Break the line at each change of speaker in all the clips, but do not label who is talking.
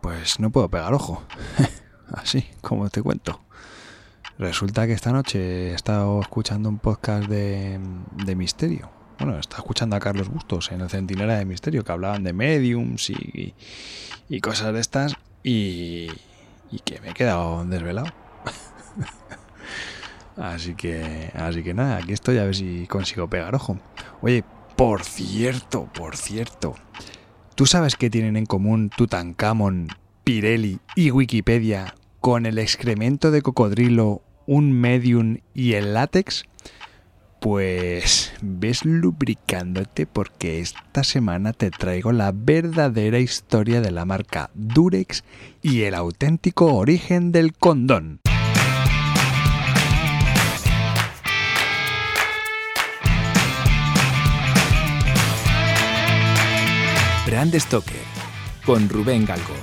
Pues no puedo pegar ojo. Así, como te cuento. Resulta que esta noche he estado escuchando un podcast de, de misterio. Bueno, estaba escuchando a Carlos Bustos en el Centinela de Misterio, que hablaban de mediums y, y cosas de estas, y, y que me he quedado desvelado. así que, así que nada, aquí estoy a ver si consigo pegar ojo. Oye, por cierto, por cierto, ¿tú sabes qué tienen en común Tutankamón, Pirelli y Wikipedia con el excremento de cocodrilo, un medium y el látex? Pues ves lubricándote porque esta semana te traigo la verdadera historia de la marca Durex y el auténtico origen del condón.
Brand Stoker con Rubén Galgo.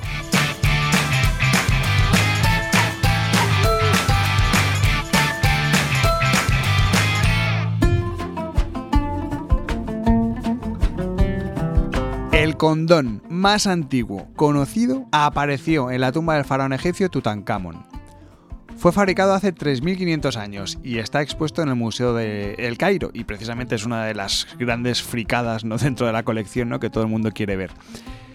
El condón más antiguo conocido apareció en la tumba del faraón egipcio Tutankamón. Fue fabricado hace 3.500 años y está expuesto en el Museo de El Cairo y precisamente es una de las grandes fricadas ¿no? dentro de la colección ¿no? que todo el mundo quiere ver.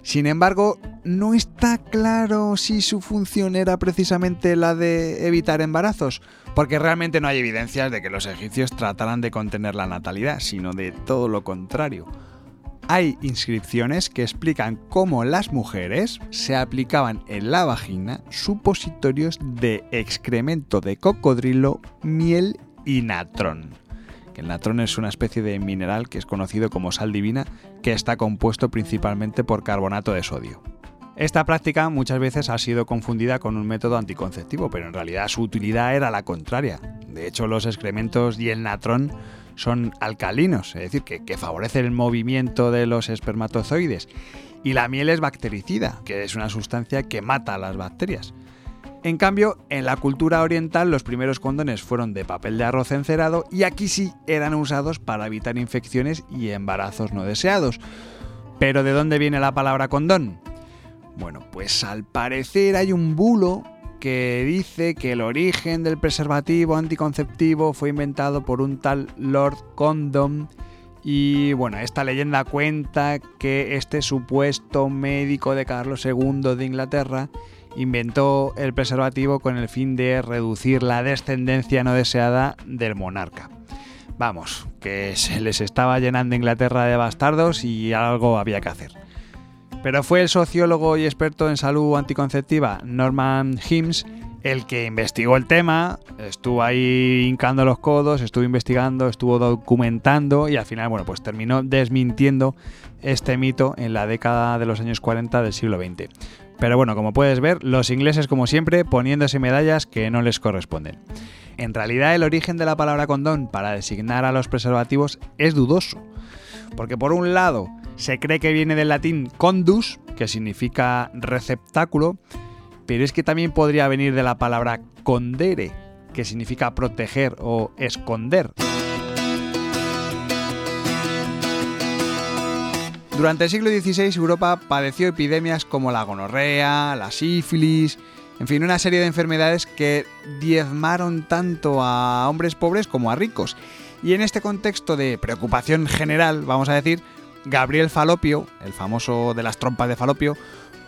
Sin embargo, no está claro si su función era precisamente la de evitar embarazos, porque realmente no hay evidencias de que los egipcios trataran de contener la natalidad, sino de todo lo contrario hay inscripciones que explican cómo las mujeres se aplicaban en la vagina supositorios de excremento de cocodrilo, miel y natrón. El natrón es una especie de mineral que es conocido como sal divina que está compuesto principalmente por carbonato de sodio. Esta práctica muchas veces ha sido confundida con un método anticonceptivo, pero en realidad su utilidad era la contraria. De hecho, los excrementos y el natrón son alcalinos, es decir, que, favorecen el movimiento de los espermatozoides. Y la miel es bactericida, que es una sustancia que mata a las bacterias. En cambio, en la cultura oriental los primeros condones fueron de papel de arroz encerado y aquí sí eran usados para evitar infecciones y embarazos no deseados. Pero ¿de dónde viene la palabra condón? Bueno, pues al parecer hay un bulo que dice que el origen del preservativo anticonceptivo fue inventado por un tal Lord Condom. Y bueno, esta leyenda cuenta que este supuesto médico de Carlos II de Inglaterra inventó el preservativo con el fin de reducir la descendencia no deseada del monarca. Vamos, que se les estaba llenando Inglaterra de bastardos y algo había que hacer. Pero fue el sociólogo y experto en salud anticonceptiva Norman Himes el que investigó el tema, estuvo ahí hincando los codos, estuvo investigando, estuvo documentando y al final, bueno, pues terminó desmintiendo este mito en la década de los años 40 del siglo XX. Pero bueno, como puedes ver, los ingleses, como siempre, poniéndose medallas que no les corresponden. En realidad, el origen de la palabra condón para designar a los preservativos es dudoso. Porque por un lado, se cree que viene del latín condus, que significa receptáculo, pero es que también podría venir de la palabra condere, que significa proteger o esconder. Durante el siglo XVI Europa padeció epidemias como la gonorrea, la sífilis, en fin, una serie de enfermedades que diezmaron tanto a hombres pobres como a ricos. Y en este contexto de preocupación general, vamos a decir, Gabriel Falopio, el famoso de las trompas de Falopio,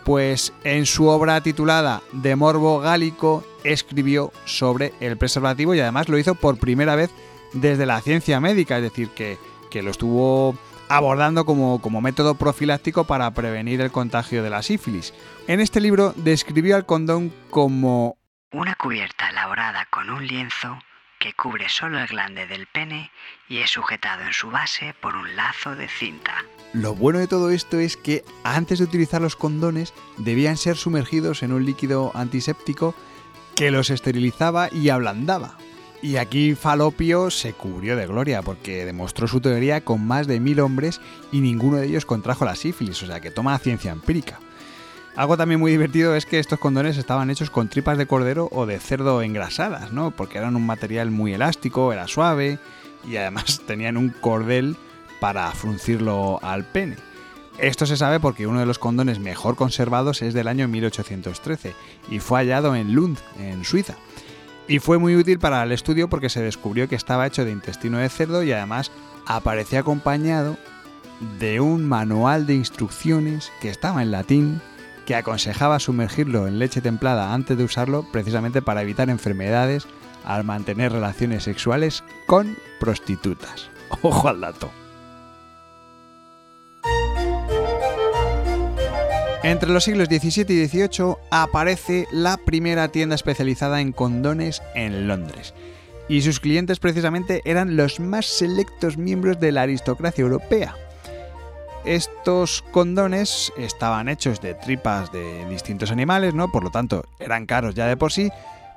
pues en su obra titulada De Morbo Gálico escribió sobre el preservativo y además lo hizo por primera vez desde la ciencia médica, es decir, que, lo estuvo abordando como, como, método profiláctico para prevenir el contagio de la sífilis. En este libro describió al condón como
una cubierta elaborada con un lienzo que cubre solo el glande del pene y es sujetado en su base por un lazo de cinta.
Lo bueno de todo esto es que antes de utilizar los condones debían ser sumergidos en un líquido antiséptico que los esterilizaba y ablandaba. Y aquí Falopio se cubrió de gloria porque demostró su teoría con más de mil hombres y ninguno de ellos contrajo la sífilis, o sea que toma ciencia empírica. Algo también muy divertido es que estos condones estaban hechos con tripas de cordero o de cerdo engrasadas, ¿no? Porque eran un material muy elástico, era suave y además tenían un cordel para fruncirlo al pene. Esto se sabe porque uno de los condones mejor conservados es del año 1813 y fue hallado en Lund, en Suiza. Y fue muy útil para el estudio porque se descubrió que estaba hecho de intestino de cerdo y además aparecía acompañado de un manual de instrucciones que estaba en latín que aconsejaba sumergirlo en leche templada antes de usarlo precisamente para evitar enfermedades al mantener relaciones sexuales con prostitutas. Ojo al dato. Entre los siglos XVII y XVIII aparece la primera tienda especializada en condones en Londres. Y sus clientes precisamente eran los más selectos miembros de la aristocracia europea. Estos condones estaban hechos de tripas de distintos animales, ¿no? Por lo tanto, eran caros ya de por sí,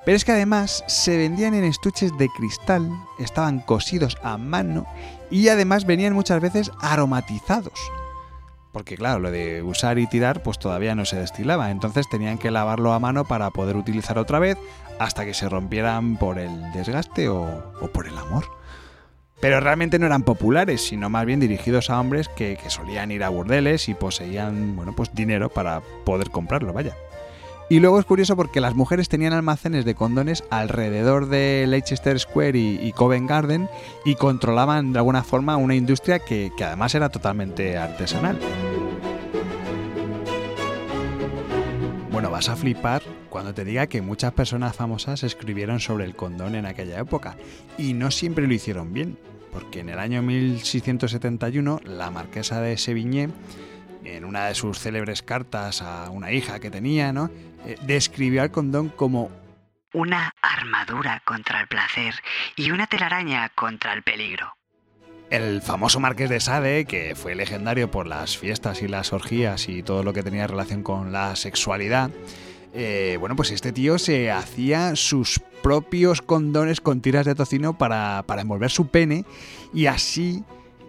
pero es que además se vendían en estuches de cristal, estaban cosidos a mano y además venían muchas veces aromatizados. Porque claro, lo de usar y tirar pues todavía no se destilaba, entonces tenían que lavarlo a mano para poder utilizar otra vez hasta que se rompieran por el desgaste o, o por el amor. Pero realmente no eran populares, sino más bien dirigidos a hombres que, que solían ir a burdeles y poseían bueno, pues dinero para poder comprarlo, vaya. Y luego es curioso porque las mujeres tenían almacenes de condones alrededor de Leicester Square y, Covent Garden y controlaban de alguna forma una industria que, que además era totalmente artesanal. Bueno, vas a flipar cuando te diga que muchas personas famosas escribieron sobre el condón en aquella época y no siempre lo hicieron bien, porque en el año 1671 la marquesa de Sevigné, en una de sus célebres cartas a una hija que tenía, ¿no? Eh, describió al condón como
una armadura contra el placer y una telaraña contra el peligro.
El famoso Marqués de Sade, que fue legendario por las fiestas y las orgías y todo lo que tenía relación con la sexualidad, eh, bueno, pues este tío se hacía sus propios condones con tiras de tocino para, envolver su pene y así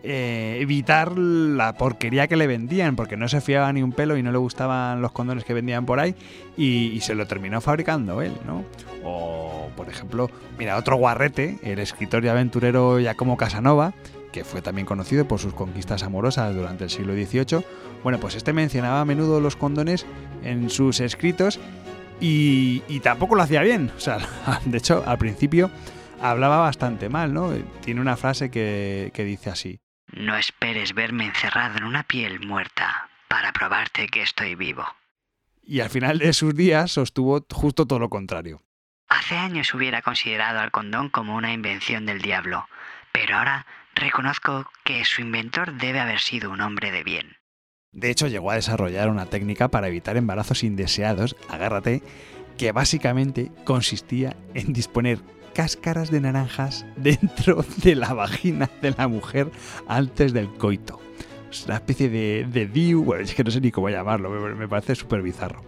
eh, evitar la porquería que le vendían, porque no se fiaba ni un pelo y no le gustaban los condones que vendían por ahí y, se lo terminó fabricando él, ¿no? O, por ejemplo, mira, otro guarrete, el escritor y aventurero Giacomo Casanova, que fue también conocido por sus conquistas amorosas durante el siglo XVIII, bueno, pues este mencionaba a menudo los condones en sus escritos y, tampoco lo hacía bien. O sea, de hecho, al principio hablaba bastante mal, ¿no? Tiene una frase que dice así.
No esperes verme encerrado en una piel muerta para probarte que estoy vivo.
Y al final de sus días sostuvo justo todo lo contrario.
Hace años hubiera considerado al condón como una invención del diablo, pero ahora reconozco que su inventor debe haber sido un hombre de bien.
De hecho, llegó a desarrollar una técnica para evitar embarazos indeseados, agárrate, que básicamente consistía en disponer cáscaras de naranjas dentro de la vagina de la mujer antes del coito. Es una especie de, de diu, bueno, es que no sé ni cómo llamarlo, me, me parece súper bizarro.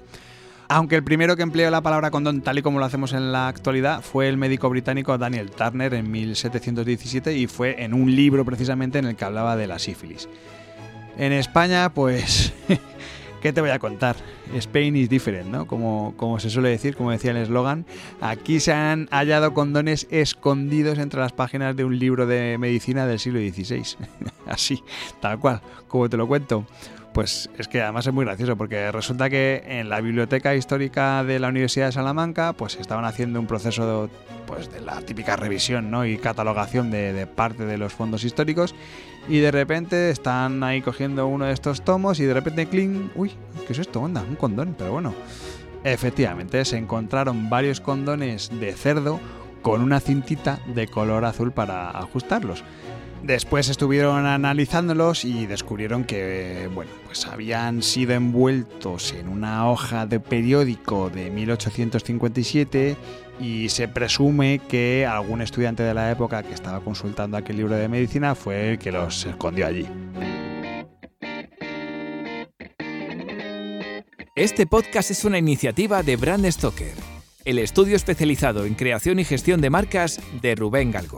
Aunque el primero que empleó la palabra condón tal y como lo hacemos en la actualidad fue el médico británico Daniel Turner en 1717 y fue en un libro precisamente en el que hablaba de la sífilis. En España, pues, ¿qué te voy a contar? Spain is different, ¿no? Como, como se suele decir, como decía el eslogan. Aquí se han hallado condones escondidos entre las páginas de un libro de medicina del siglo XVI. Así, tal cual, como te lo cuento. Pues es que además es muy gracioso porque resulta que en la biblioteca histórica de la Universidad de Salamanca pues estaban haciendo un proceso de, pues, de la típica revisión ¿no? y catalogación de, parte de los fondos históricos y de repente están ahí cogiendo uno de estos tomos y de repente cling, uy, ¿qué es esto? Onda, un condón, pero bueno. Efectivamente, se encontraron varios condones de cerdo con una cintita de color azul para ajustarlos. Después estuvieron analizándolos y descubrieron que, bueno, pues habían sido envueltos en una hoja de periódico de 1857 y se presume que algún estudiante de la época que estaba consultando aquel libro de medicina fue el que los escondió allí.
Este podcast es una iniciativa de Brand Stoker, el estudio especializado en creación y gestión de marcas de Rubén Galgo.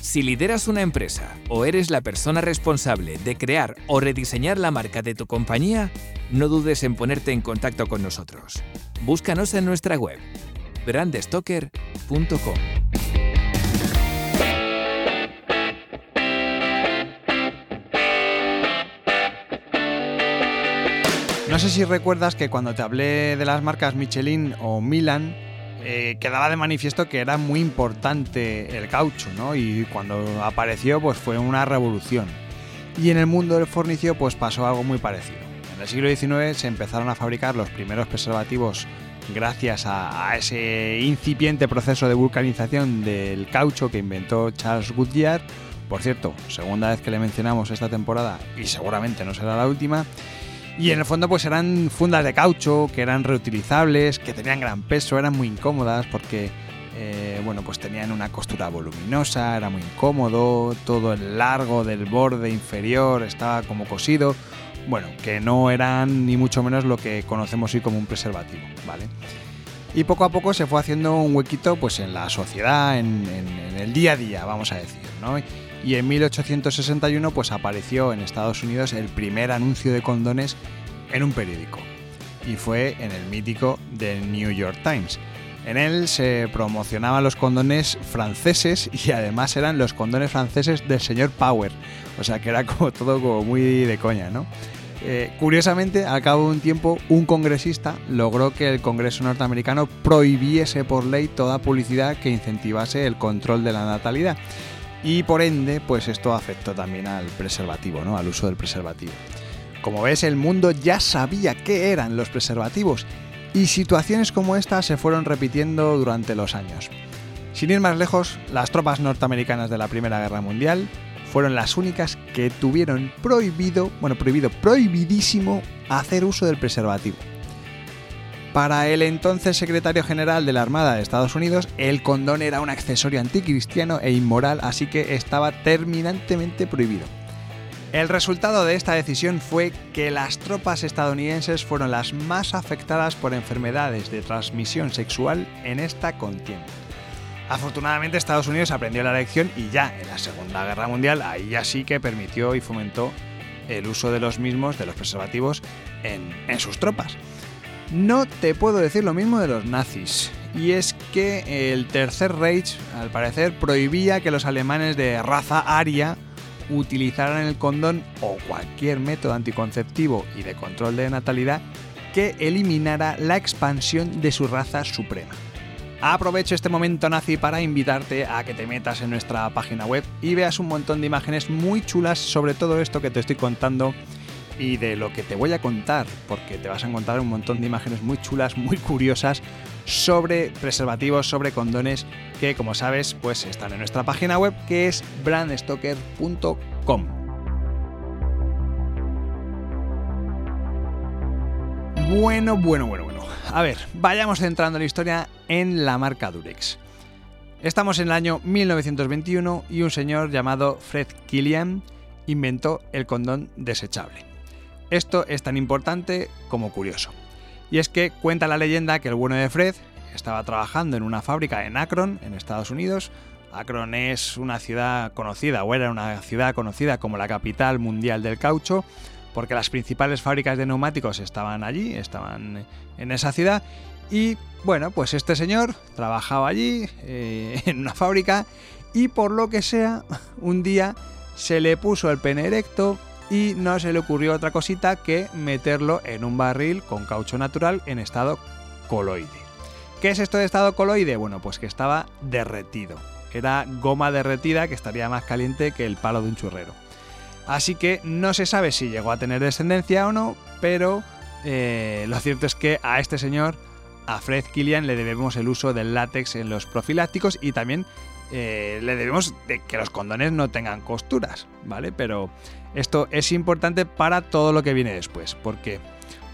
Si lideras una empresa o eres la persona responsable de crear o rediseñar la marca de tu compañía, no dudes en ponerte en contacto con nosotros. Búscanos en nuestra web brandstoker.com.
no sé si recuerdas que cuando te hablé de las marcas Michelin o Milan, eh, quedaba de manifiesto que era muy importante el caucho, ¿no? Y cuando apareció, pues fue una revolución. Y en el mundo del fornicio, pues pasó algo muy parecido. En el siglo XIX se empezaron a fabricar los primeros preservativos gracias a, a ese incipiente proceso de vulcanización del caucho que inventó Charles Goodyear. Por cierto, segunda vez que le mencionamos esta temporada y seguramente no será la última. Y en el fondo pues eran fundas de caucho que eran reutilizables, que tenían gran peso, eran muy incómodas porque eh, bueno pues tenían una costura voluminosa, era muy incómodo, todo el largo del borde inferior estaba como cosido, bueno que no eran ni mucho menos lo que conocemos hoy como un preservativo, ¿vale? Y poco a poco se fue haciendo un huequito pues en la sociedad, en, en, en el día a día, vamos a decir, ¿no? Y en 1861 pues apareció en Estados Unidos el primer anuncio de condones en un periódico y fue en el mítico The New York Times. En él se promocionaban los condones franceses y además eran los condones franceses del señor Power, o sea que era como todo como muy de coña, ¿no? Eh, curiosamente, al cabo de un tiempo, un congresista logró que el Congreso norteamericano prohibiese por ley toda publicidad que incentivase el control de la natalidad y por ende, pues esto afectó también al preservativo, ¿no? Al uso del preservativo. Como ves, el mundo ya sabía qué eran los preservativos y situaciones como esta se fueron repitiendo durante los años. Sin ir más lejos, las tropas norteamericanas de la Primera Guerra Mundial fueron las únicas que tuvieron prohibido, bueno, prohibido, prohibidísimo hacer uso del preservativo. Para el entonces secretario general de la Armada de Estados Unidos, el condón era un accesorio anticristiano e inmoral, así que estaba terminantemente prohibido. El resultado de esta decisión fue que las tropas estadounidenses fueron las más afectadas por enfermedades de transmisión sexual en esta contienda. Afortunadamente Estados Unidos aprendió la lección y ya en la Segunda Guerra Mundial ahí ya sí que permitió y fomentó el uso de los mismos, de los preservativos, en, en sus tropas. No te puedo decir lo mismo de los nazis. Y es que el Tercer Reich, al parecer, prohibía que los alemanes de raza aria utilizaran el condón o cualquier método anticonceptivo y de control de natalidad que eliminara la expansión de su raza suprema. Aprovecho este momento nazi para invitarte a que te metas en nuestra página web y veas un montón de imágenes muy chulas sobre todo esto que te estoy contando y de lo que te voy a contar, porque te vas a encontrar un montón de imágenes muy chulas, muy curiosas sobre preservativos, sobre condones, que como sabes, pues están en nuestra página web que es brandstoker.com. Bueno, bueno, bueno, bueno. A ver, vayamos centrando la historia en la marca Durex. Estamos en el año 1921 y un señor llamado Fred Killian inventó el condón desechable. Esto es tan importante como curioso. Y es que cuenta la leyenda que el bueno de Fred estaba trabajando en una fábrica en Akron, en Estados Unidos. Akron es una ciudad conocida, o era una ciudad conocida como la capital mundial del caucho, porque las principales fábricas de neumáticos estaban allí, estaban en esa ciudad. Y bueno, pues este señor trabajaba allí, eh, en una fábrica, y por lo que sea, un día se le puso el pene erecto y no se le ocurrió otra cosita que meterlo en un barril con caucho natural en estado coloide. ¿Qué es esto de estado coloide? Bueno, pues que estaba derretido. Era goma derretida que estaría más caliente que el palo de un churrero. Así que no se sabe si llegó a tener descendencia o no, pero eh, lo cierto es que a este señor, a Fred Killian, le debemos el uso del látex en los profilácticos y también eh, le debemos de que los condones no tengan costuras, ¿vale? Pero esto es importante para todo lo que viene después, porque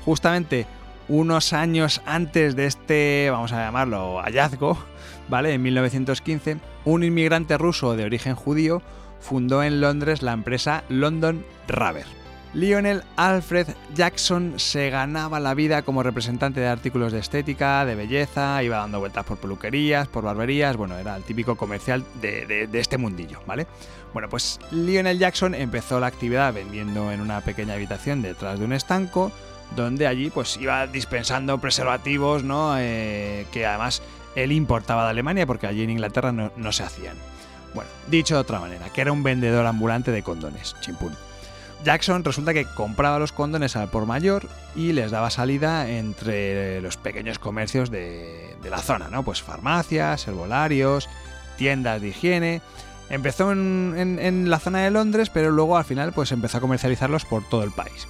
justamente unos años antes de este, vamos a llamarlo, hallazgo, ¿vale? En 1915, un inmigrante ruso de origen judío fundó en Londres la empresa London Rubber. Lionel Alfred Jackson se ganaba la vida como representante de artículos de estética, de belleza, iba dando vueltas por peluquerías, por barberías, bueno, era el típico comercial de, este mundillo, ¿vale? Bueno, pues Lionel Jackson empezó la actividad vendiendo en una pequeña habitación detrás de un estanco, donde allí pues iba dispensando preservativos, ¿no? Eh, que además él importaba de Alemania porque allí en Inglaterra no, no, se hacían. Bueno, dicho de otra manera, que era un vendedor ambulante de condones, chimpún. Jackson resulta que compraba los condones al por mayor y les daba salida entre los pequeños comercios de, la zona, ¿no? Pues farmacias, herbolarios, tiendas de higiene. Empezó en, la zona de Londres, pero luego al final pues empezó a comercializarlos por todo el país.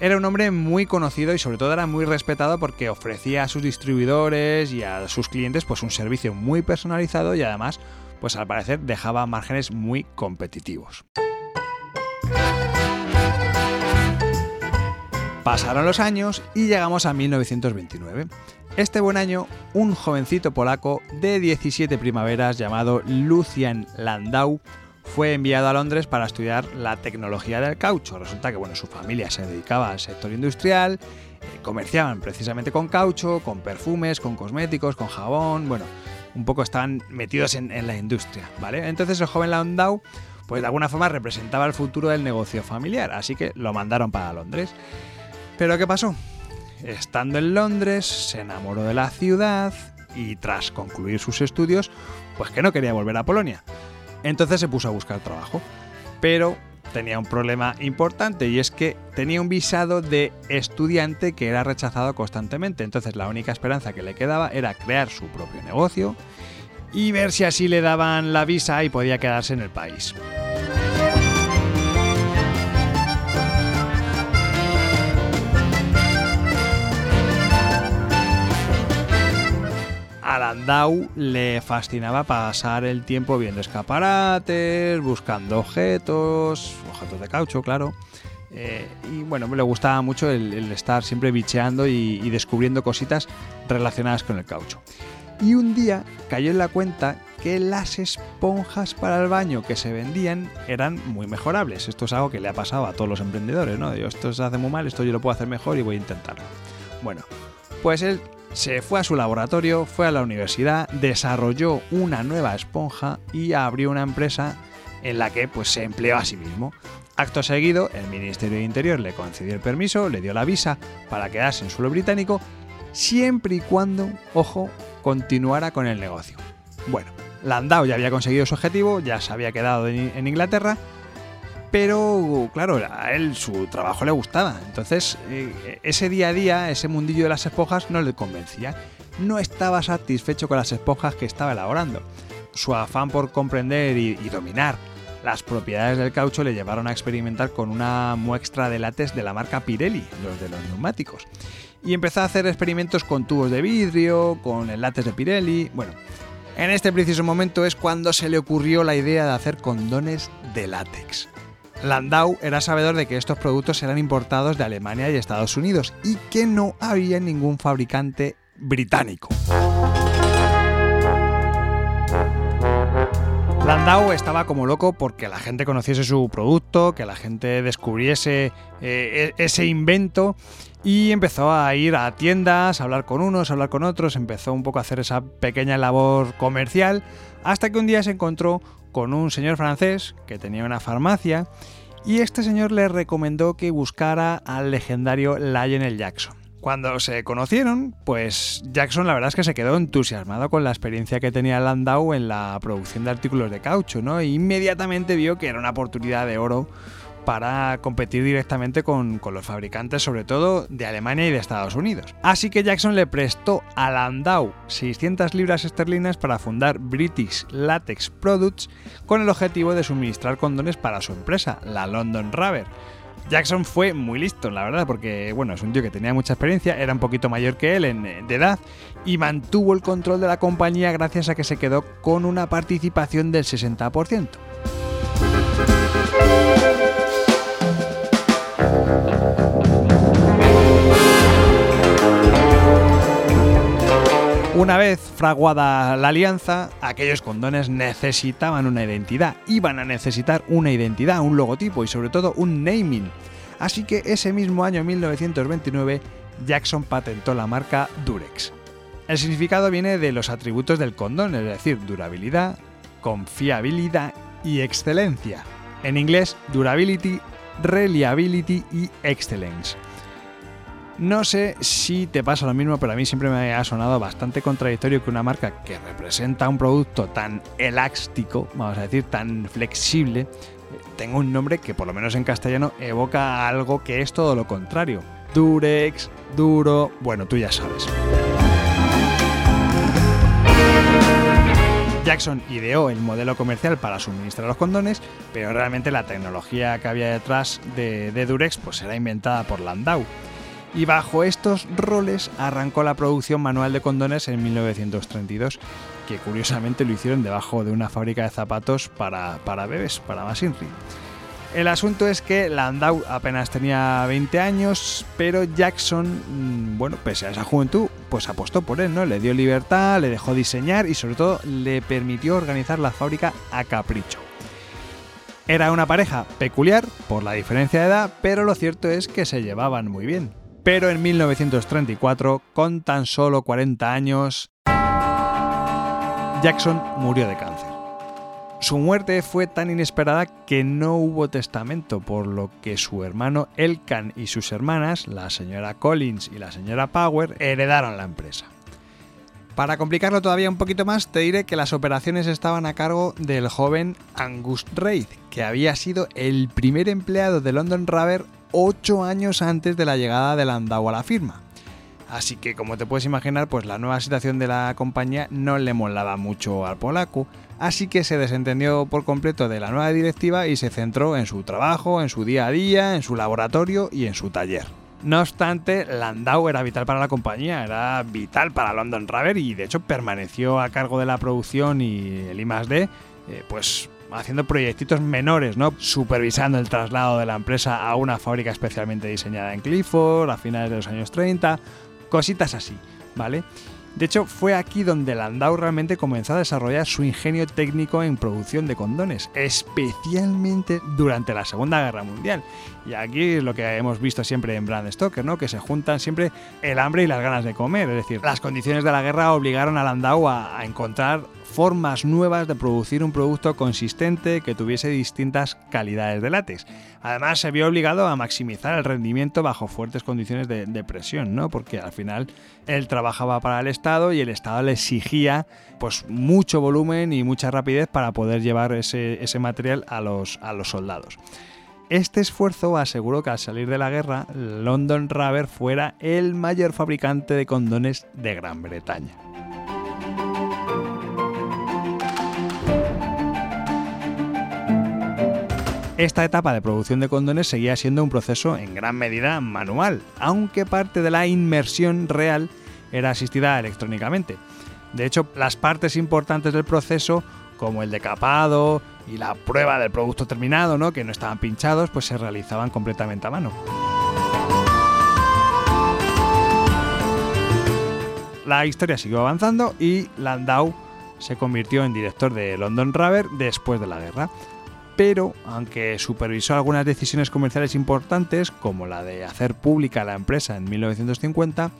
Era un hombre muy conocido y sobre todo era muy respetado porque ofrecía a sus distribuidores y a sus clientes pues un servicio muy personalizado y además pues al parecer dejaba márgenes muy competitivos. Pasaron los años y llegamos a 1929. Este buen año, un jovencito polaco de 17 primaveras llamado Lucian Landau fue enviado a Londres para estudiar la tecnología del caucho. Resulta que bueno, su familia se dedicaba al sector industrial, eh, comerciaban precisamente con caucho, con perfumes, con cosméticos, con jabón, bueno, un poco estaban metidos en, en la industria, ¿vale? Entonces el joven Landau pues de alguna forma representaba el futuro del negocio familiar, así que lo mandaron para Londres. Pero ¿qué pasó? Estando en Londres, se enamoró de la ciudad y tras concluir sus estudios, pues que no quería volver a Polonia. Entonces se puso a buscar trabajo. Pero tenía un problema importante y es que tenía un visado de estudiante que era rechazado constantemente. Entonces la única esperanza que le quedaba era crear su propio negocio y ver si así le daban la visa y podía quedarse en el país. Landau le fascinaba pasar el tiempo viendo escaparates, buscando objetos, objetos de caucho, claro. Eh, y bueno, le gustaba mucho el, estar siempre bicheando y, y, descubriendo cositas relacionadas con el caucho. Y un día cayó en la cuenta que las esponjas para el baño que se vendían eran muy mejorables. Esto es algo que le ha pasado a todos los emprendedores, ¿no? esto se hace muy mal, esto yo lo puedo hacer mejor y voy a intentarlo. Bueno, pues él se fue a su laboratorio, fue a la universidad, desarrolló una nueva esponja y abrió una empresa en la que pues, se empleó a sí mismo. Acto seguido, el Ministerio de Interior le concedió el permiso, le dio la visa para quedarse en suelo británico, siempre y cuando, ojo, continuara con el negocio. Bueno, Landau ya había conseguido su objetivo, ya se había quedado en Inglaterra, pero claro, a él su trabajo le gustaba. Entonces, eh, ese día a día, ese mundillo de las esponjas no le convencía. No estaba satisfecho con las esponjas que estaba elaborando. Su afán por comprender y, dominar las propiedades del caucho le llevaron a experimentar con una muestra de látex de la marca Pirelli, los de los neumáticos. Y empezó a hacer experimentos con tubos de vidrio, con el látex de Pirelli. Bueno, en este preciso momento es cuando se le ocurrió la idea de hacer condones de látex. Landau era sabedor de que estos productos eran importados de Alemania y Estados Unidos y que no había ningún fabricante británico. Landau estaba como loco porque la gente conociese su producto, que la gente descubriese eh, e-, ese invento y empezó a ir a tiendas, a hablar con unos, a hablar con otros, empezó un poco a hacer esa pequeña labor comercial hasta que un día se encontró con un señor francés que tenía una farmacia y este señor le recomendó que buscara al legendario Lionel Jackson. Cuando se conocieron, pues Jackson la verdad es que se quedó entusiasmado con la experiencia que tenía Landau en la producción de artículos de caucho, ¿no? E inmediatamente vio que era una oportunidad de oro para competir directamente con, los fabricantes, sobre todo de Alemania y de Estados Unidos. Así que Jackson le prestó a Landau 600 libras esterlinas para fundar British Latex Products con el objetivo de suministrar condones para su empresa, la London Rubber. Jackson fue muy listo, la verdad, porque bueno, es un tío que tenía mucha experiencia, era un poquito mayor que él en, de edad y mantuvo el control de la compañía gracias a que se quedó con una participación del 60%. Una vez fraguada la alianza, aquellos condones necesitaban una identidad, iban a necesitar una identidad, un logotipo y sobre todo un naming. Así que ese mismo año 1929 Jackson patentó la marca Durex. El significado viene de los atributos del condón, es decir, durabilidad, confiabilidad y excelencia. En inglés, durability, reliability y excellence. No sé si te pasa lo mismo, pero a mí siempre me ha sonado bastante contradictorio que una marca que representa un producto tan elástico, vamos a decir, tan flexible, tenga un nombre que por lo menos en castellano evoca algo que es todo lo contrario. Durex, duro, bueno, tú ya sabes. Jackson ideó el modelo comercial para suministrar los condones, pero realmente la tecnología que había detrás de, Durex pues era inventada por Landau. Y bajo estos roles arrancó la producción manual de condones en 1932, que curiosamente lo hicieron debajo de una fábrica de zapatos para, para bebés, para Masinri. El asunto es que Landau apenas tenía 20 años, pero Jackson, mm, bueno, pese a esa juventud, pues apostó por él, ¿no? Le dio libertad, le dejó diseñar y sobre todo le permitió organizar la fábrica a capricho. Era una pareja peculiar por la diferencia de edad, pero lo cierto es que se llevaban muy bien. Pero en 1934, con tan solo 40 años, Jackson murió de cáncer. Su muerte fue tan inesperada que no hubo testamento, por lo que su hermano Elkan y sus hermanas, la señora Collins y la señora Power, heredaron la empresa. Para complicarlo todavía un poquito más, te diré que las operaciones estaban a cargo del joven Angus Reid, que había sido el primer empleado de London Rubber ocho años antes de la llegada de Landau a la firma. Así que como te puedes imaginar, pues la nueva situación de la compañía no le molaba mucho al polaco, así que se desentendió por completo de la nueva directiva y se centró en su trabajo, en su día a día, en su laboratorio y en su taller. No obstante, Landau era vital para la compañía, era vital para London Rubber y de hecho permaneció a cargo de la producción y el I+D, eh, pues haciendo proyectitos menores, ¿no? Supervisando el traslado de la empresa a una fábrica especialmente diseñada en Clifford a finales de los años 30, cositas así, ¿vale? De hecho, fue aquí donde Landau realmente comenzó a desarrollar su ingenio técnico en producción de condones, especialmente durante la Segunda Guerra Mundial. Y aquí es lo que hemos visto siempre en Brand Stoker, ¿no? que se juntan siempre el hambre y las ganas de comer. Es decir, las condiciones de la guerra obligaron a Landau a, a encontrar formas nuevas de producir un producto consistente que tuviese distintas calidades de látex. Además, se vio obligado a maximizar el rendimiento bajo fuertes condiciones de, presión, ¿no? Porque al final él trabajaba para el Estado y el Estado le exigía pues mucho volumen y mucha rapidez para poder llevar ese, material a los, a los soldados. Este esfuerzo aseguró que al salir de la guerra, London Rubber fuera el mayor fabricante de condones de Gran Bretaña. Esta etapa de producción de condones seguía siendo un proceso en gran medida manual, aunque parte de la inmersión real era asistida electrónicamente. De hecho, las partes importantes del proceso, como el decapado y la prueba del producto terminado, ¿no? que no estaban pinchados, pues se realizaban completamente a mano. La historia siguió avanzando y Landau se convirtió en director de London Rubber después de la guerra pero aunque supervisó algunas decisiones comerciales importantes, como la de hacer pública la empresa en 1950,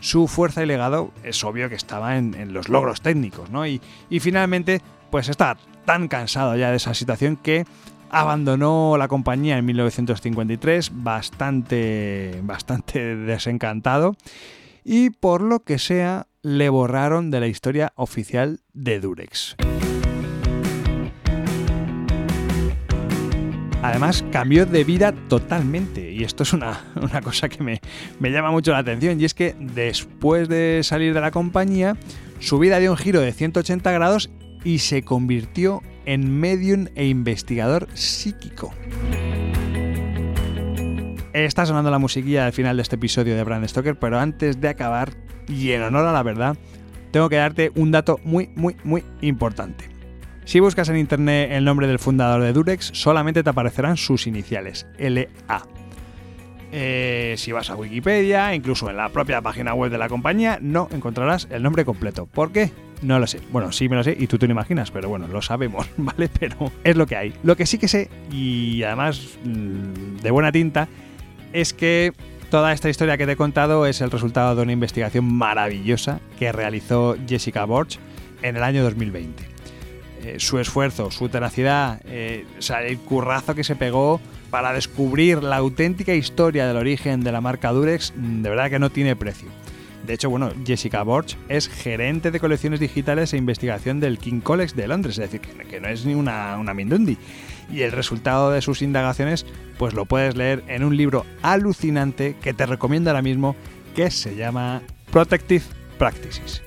su fuerza y legado es obvio que estaba en, los logros técnicos, ¿no? Y, finalmente, pues estaba tan cansado ya de esa situación que abandonó la compañía en 1953 bastante, bastante desencantado y por lo que sea le borraron de la historia oficial de Durex. Además, cambió de vida totalmente. Y esto es una, cosa que me, llama mucho la atención. Y es que después de salir de la compañía, su vida dio un giro de 180 grados y se convirtió en medium e investigador psíquico. Está sonando la musiquilla al final de este episodio de Brand Stoker, pero antes de acabar, y en honor a la verdad, tengo que darte un dato muy, muy, muy importante. Si buscas en internet el nombre del fundador de Durex, solamente te aparecerán sus iniciales, LA. Eh, si vas a Wikipedia, incluso en la propia página web de la compañía, no encontrarás el nombre completo. ¿Por qué? No lo sé. Bueno, sí me lo sé y tú te lo imaginas, pero bueno, lo sabemos, ¿vale? Pero es lo que hay. Lo que sí que sé, y además mm, de buena tinta, es que toda esta historia que te he contado es el resultado de una investigación maravillosa que realizó Jessica Borch en el año 2020. Eh, su esfuerzo, su tenacidad, eh, el currazo que se pegó para descubrir la auténtica historia del origen de la marca Durex, mm, de verdad que no tiene precio. De hecho, bueno, Jessica Borch es gerente de colecciones digitales e investigación del King College de Londres, es decir, que, no es ni una, una Mindundi. y el resultado de sus indagaciones pues lo puedes leer en un libro alucinante que te recomiendo ahora mismo que se llama Protective Practices.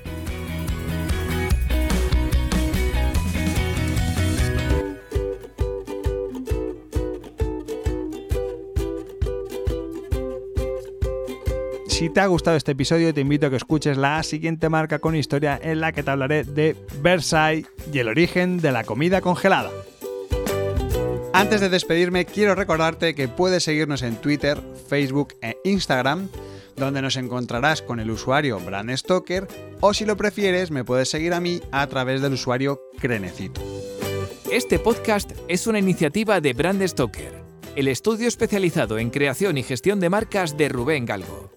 Si te ha gustado este episodio, te invito a que escuches la siguiente marca con historia en la que te hablaré de Versailles y el origen de la comida congelada. Antes de despedirme, quiero recordarte que puedes seguirnos en Twitter, Facebook e Instagram, donde nos encontrarás con el usuario Brand Stoker, o si lo prefieres, me puedes seguir a mí a través del usuario Crenecito.
Este podcast es una iniciativa de Brand Stoker, el estudio especializado en creación y gestión de marcas de Rubén Galgo.